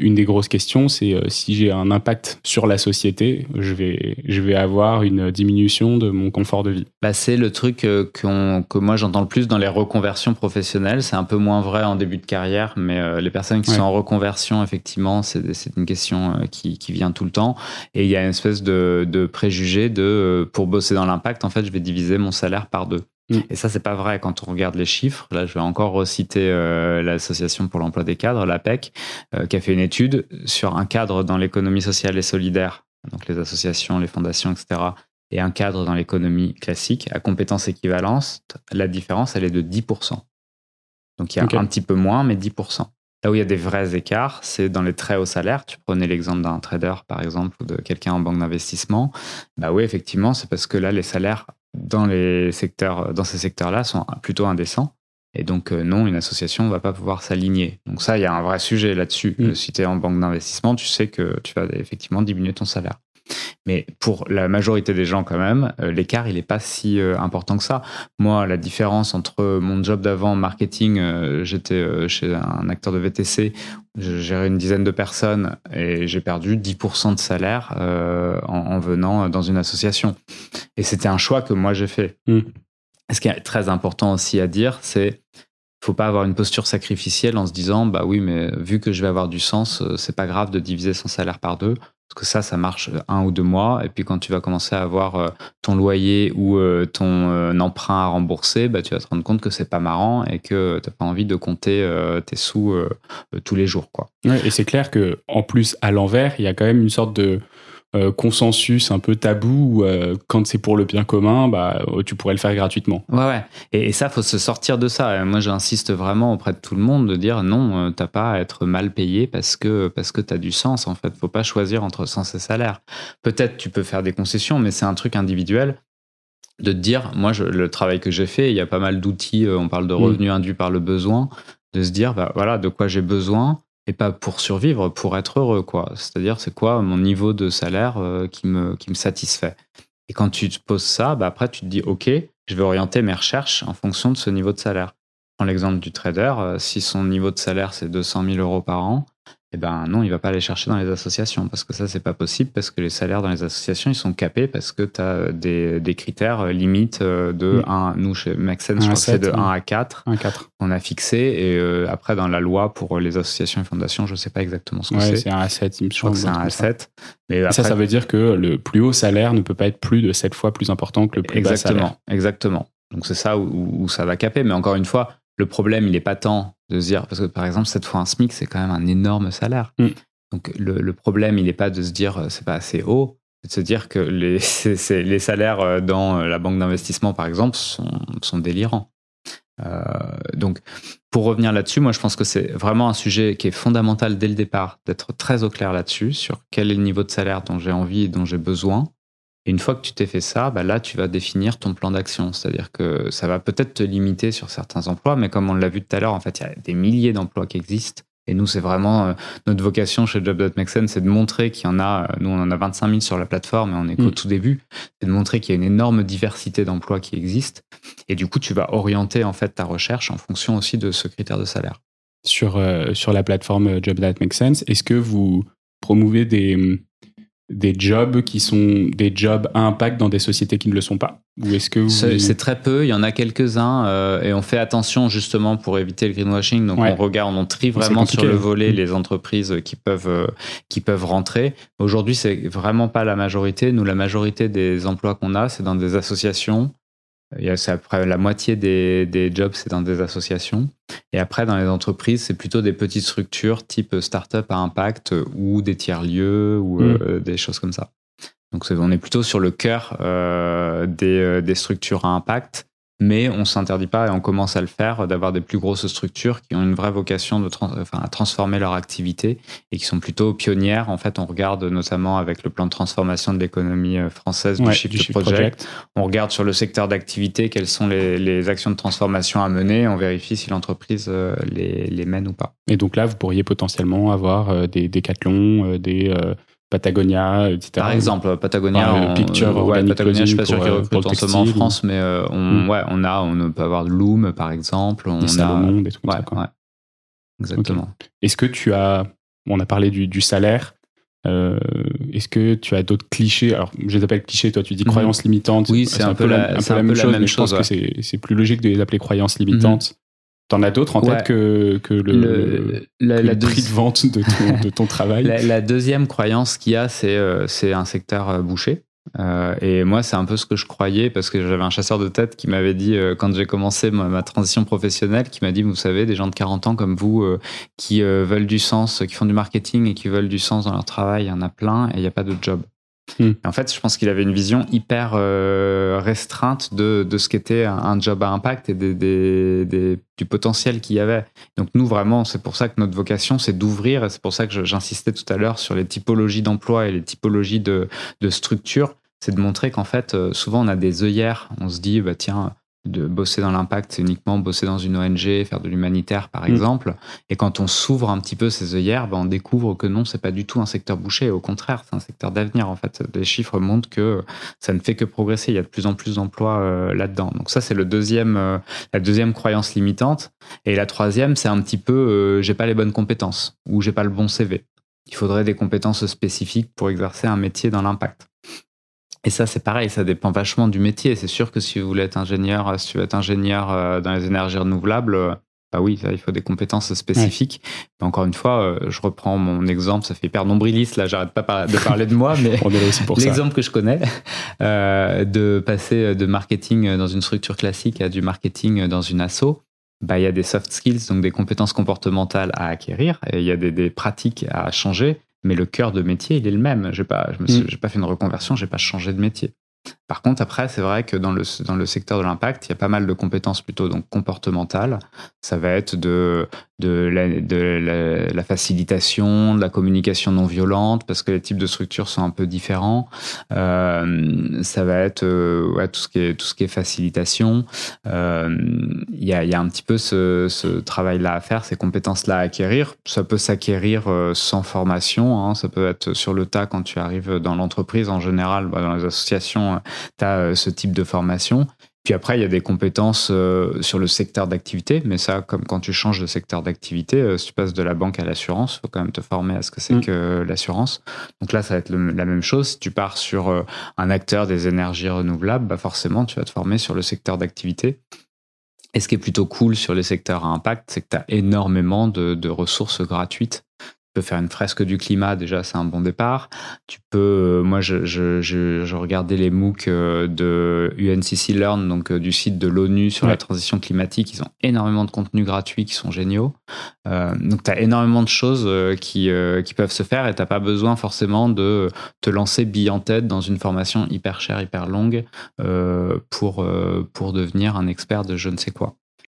une des grosses questions, c'est euh, si j'ai un impact sur la société, je vais, je vais avoir une diminution de mon confort de vie. Bah, c'est le truc euh, que moi j'entends le plus dans les reconversions professionnelles. C'est un peu moins vrai en début de carrière, mais euh, les personnes qui sont en reconversion, effectivement, c'est une question qui, qui, vient tout le temps. Et il y a une espèce de, de préjugé de pour bosser dans l'impact, en fait, je vais diviser mon salaire par deux. Mm. Et ça, c'est pas vrai quand on regarde les chiffres. Là, je vais encore reciter euh, l'Association pour l'emploi des cadres, l'APEC, euh, qui a fait une étude sur un cadre dans l'économie sociale et solidaire, donc les associations, les fondations, etc., et un cadre dans l'économie classique à compétences équivalentes. La différence, elle est de 10%. Donc, il y a un petit peu moins, mais 10%. Là où il y a des vrais écarts, c'est dans les très hauts salaires. Tu prenais l'exemple d'un trader, par exemple, ou de quelqu'un en banque d'investissement. Bah oui, effectivement, c'est parce que là, les salaires dans, les secteurs, dans ces secteurs-là sont plutôt indécents. Et donc, euh, non, une association ne va pas pouvoir s'aligner. Donc ça, il y a un vrai sujet là-dessus. Si tu es en banque d'investissement, tu sais que tu vas effectivement diminuer ton salaire. Mais pour la majorité des gens, quand même, euh, l'écart, il n'est pas si euh, important que ça. Moi, la différence entre mon job d'avant, marketing, euh, j'étais chez un acteur de VTC, je gérais une dizaine de personnes et j'ai perdu 10% de salaire en, venant dans une association. Et c'était un choix que moi j'ai fait. Mm. Ce qui est très important aussi à dire, c'est faut pas avoir une posture sacrificielle en se disant bah oui mais vu que je vais avoir du sens c'est pas grave de diviser son salaire par deux ça, ça marche un ou deux mois. Et puis quand tu vas commencer à avoir euh, ton loyer ou euh, ton euh, emprunt à rembourser, bah, tu vas te rendre compte que c'est pas marrant et que tu n'as pas envie de compter tes sous tous les jours. Quoi. et c'est clair que en plus, à l'envers, il y a quand même une sorte de euh, consensus un peu tabou euh, quand c'est pour le bien commun, bah, euh, tu pourrais le faire gratuitement. Ouais, ouais. Et, ça, faut se sortir de ça. moi, j'insiste vraiment auprès de tout le monde de dire non, t'as pas à être mal payé parce que parce que t'as du sens. En fait, faut pas choisir entre sens et salaire. Peut-être tu peux faire des concessions, mais c'est un truc individuel de te dire, moi, le travail que j'ai fait, il y a pas mal d'outils. on parle de mm. revenus induits par le besoin, de se dire, bah, voilà, de quoi j'ai besoin et pas pour survivre, pour être heureux, quoi. C'est-à-dire, c'est quoi mon niveau de salaire euh, qui, me, satisfait? Et quand tu te poses ça, bah après, tu te dis, OK, je vais orienter mes recherches en fonction de ce niveau de salaire. Prends l'exemple du trader, euh, si son niveau de salaire, c'est 200 000 euros par an, eh ben non, il va pas aller chercher dans les associations parce que ça c'est pas possible parce que les salaires dans les associations ils sont capés parce que tu as des, des, critères euh, limites euh, de 1 nous chez Maxen je crois que c'est de 1 à 4 1 4 on a fixé et euh, après dans la loi pour les associations et fondations, je sais pas exactement ce que c'est. c'est un A7, il me semble. c'est un A7. Mais ça ça veut dire que le plus haut salaire ne peut pas être plus de 7 fois plus important que le plus exactement, bas salaire. Exactement. Donc c'est ça où, où, ça va caper mais encore une fois, le problème il est pas tant de se dire, parce que par exemple, cette fois un SMIC, c'est quand même un énorme salaire. Mm. Donc le, problème, il n'est pas de se dire euh, c'est pas assez haut, c'est de se dire que les, les salaires euh, dans euh, la banque d'investissement, par exemple, sont, sont délirants. donc, pour revenir là-dessus, moi, je pense que c'est vraiment un sujet qui est fondamental dès le départ, d'être très au clair là-dessus, sur quel est le niveau de salaire dont j'ai envie et dont j'ai besoin, et une fois que tu t'es fait ça, bah là, tu vas définir ton plan d'action. C'est-à-dire que ça va peut-être te limiter sur certains emplois, mais comme on l'a vu tout à l'heure, en fait, il y a des milliers d'emplois qui existent. Et nous, c'est vraiment euh, notre vocation chez Job.Make c'est de montrer qu'il y en a, euh, nous, on en a 25 000 sur la plateforme et on est qu'au mm. tout début, c'est de montrer qu'il y a une énorme diversité d'emplois qui existent. Et du coup, tu vas orienter, en fait, ta recherche en fonction aussi de ce critère de salaire. Sur, euh, sur la plateforme Job.Make est-ce que vous promouvez des, des jobs qui sont des jobs à impact dans des sociétés qui ne le sont pas? Ou est-ce que c'est très peu Il y en a quelques-uns euh, et on fait attention justement pour éviter le greenwashing. Donc on regarde, on trie vraiment sur le volet mm. les entreprises qui peuvent euh, qui peuvent rentrer. Aujourd'hui, c'est vraiment pas la majorité. Nous, la majorité des emplois qu'on a, c'est dans des associations c'est après la moitié des, des jobs, c'est dans des associations. Et après, dans les entreprises, c'est plutôt des petites structures type start-up à impact ou des tiers-lieux ou mm. euh, des choses comme ça. Donc, on est plutôt sur le cœur euh, des, euh, des, structures à impact mais on s'interdit pas et on commence à le faire d'avoir des plus grosses structures qui ont une vraie vocation de enfin, à transformer leur activité et qui sont plutôt pionnières. En fait, on regarde notamment avec le plan de transformation de l'économie euh, française du Shift, Project. On regarde sur le secteur d'activité quelles sont les, les, actions de transformation à mener. On vérifie si l'entreprise euh, les, les, mène ou pas. Et donc là, vous pourriez potentiellement avoir euh, des décathlons, des Patagonia, etc. Par exemple, Patagonia, enfin, Picture ouais, Patagonia, je suis pas sûr qu'ils euh, recrutent en ce moment en France, mais euh, on, mm. ouais, on a, on peut avoir Loom par exemple, on des a Salomon, des trucs comme ça. Ouais, exactement. Est-ce que tu as on a parlé du, salaire. Est-ce que tu as d'autres clichés? Alors, je les appelle clichés, toi tu dis mhm. croyances limitantes. Oui, c'est un, peu la, même chose, mais je pense que c'est plus logique de les appeler croyances limitantes. T'en as d'autres en tête que, que le, la, prix de vente de ton, de ton travail la, deuxième croyance qu'il y a, c'est c'est un secteur bouché. Euh, et moi, c'est un peu ce que je croyais parce que j'avais un chasseur de tête qui m'avait dit, euh, quand j'ai commencé ma, transition professionnelle, qui m'a dit, vous savez, des gens de 40 ans comme vous euh, qui veulent du sens, qui font du marketing et qui veulent du sens dans leur travail, il y en a plein et il n'y a pas de job. Hmm. En fait, je pense qu'il avait une vision hyper restreinte de, de ce qu'était un, job à impact et du potentiel qu'il y avait. Donc nous, vraiment, c'est pour ça que notre vocation, c'est d'ouvrir, et c'est pour ça que j'insistais tout à l'heure sur les typologies d'emploi et les typologies de, de structure c'est de montrer qu'en fait, euh, souvent on a des œillères. On se dit, bah tiens, de bosser dans l'impact, c'est uniquement bosser dans une ONG, faire de l'humanitaire par mm. exemple. Et quand on s'ouvre un petit peu ces œillères, bah, on découvre que non, c'est pas du tout un secteur bouché. Au contraire, c'est un secteur d'avenir en fait. Les chiffres montrent que ça ne fait que progresser. Il y a de plus en plus d'emplois euh, là-dedans. Donc ça, c'est le deuxième, euh, la deuxième croyance limitante. Et la troisième, c'est un petit peu, j'ai pas les bonnes compétences ou j'ai pas le bon CV. Il faudrait des compétences spécifiques pour exercer un métier dans l'impact. Et ça, c'est pareil, ça dépend vachement du métier. C'est sûr que si vous voulez être ingénieur, euh, si veux être ingénieur euh, dans les énergies renouvelables, euh, bah oui, il faut des compétences spécifiques. Mais encore une fois, je reprends mon exemple, ça fait hyper nombriliste, là, j'arrête pas de parler de moi, mais l'exemple que je connais, de passer de marketing dans une structure classique à du marketing dans une asso, bah, il y a des soft skills, donc des compétences comportementales à acquérir, et il y a des, des pratiques à changer mais le cœur de métier, il est le même. J'ai pas, je me mm. pas fait une reconversion, j'ai pas changé de métier. Par contre, après, c'est vrai que dans le, dans le secteur de l'impact, il y a pas mal de compétences plutôt donc comportementales. Ça va être de, de, la, facilitation, de la communication non violente, parce que les types de structures sont un peu différents. Euh, ça va être euh, tout, ce qui est, tout ce qui est facilitation. Euh, il y, a, un petit peu ce, ce travail-là à faire, ces compétences-là à acquérir. Ça peut s'acquérir sans formation. Hein. Ça peut être sur le tas quand tu arrives dans l'entreprise en général, bah, dans les associations tu as euh, ce type de formation. Puis après, il y a des compétences euh, sur le secteur d'activité, mais ça, comme quand tu changes de secteur d'activité, euh, si tu passes de la banque à l'assurance, il faut quand même te former à ce que c'est mm. que l'assurance. Donc là, ça va être la même chose. Si tu pars sur un acteur des énergies renouvelables, bah forcément, tu vas te former sur le secteur d'activité. Et ce qui est plutôt cool sur les secteurs à impact, c'est que tu as énormément de, de ressources gratuites faire une fresque du climat, déjà c'est un bon départ. Tu peux, euh, moi je, je, je, regardais les MOOC euh, de UNCC Learn, donc euh, du site de l'ONU sur la transition climatique. Ils ont énormément de contenus gratuits qui sont géniaux. donc tu as énormément de choses qui, qui peuvent se faire et tu pas besoin forcément de te lancer bille en tête dans une formation hyper chère, hyper longue pour, pour devenir un expert de je ne sais quoi.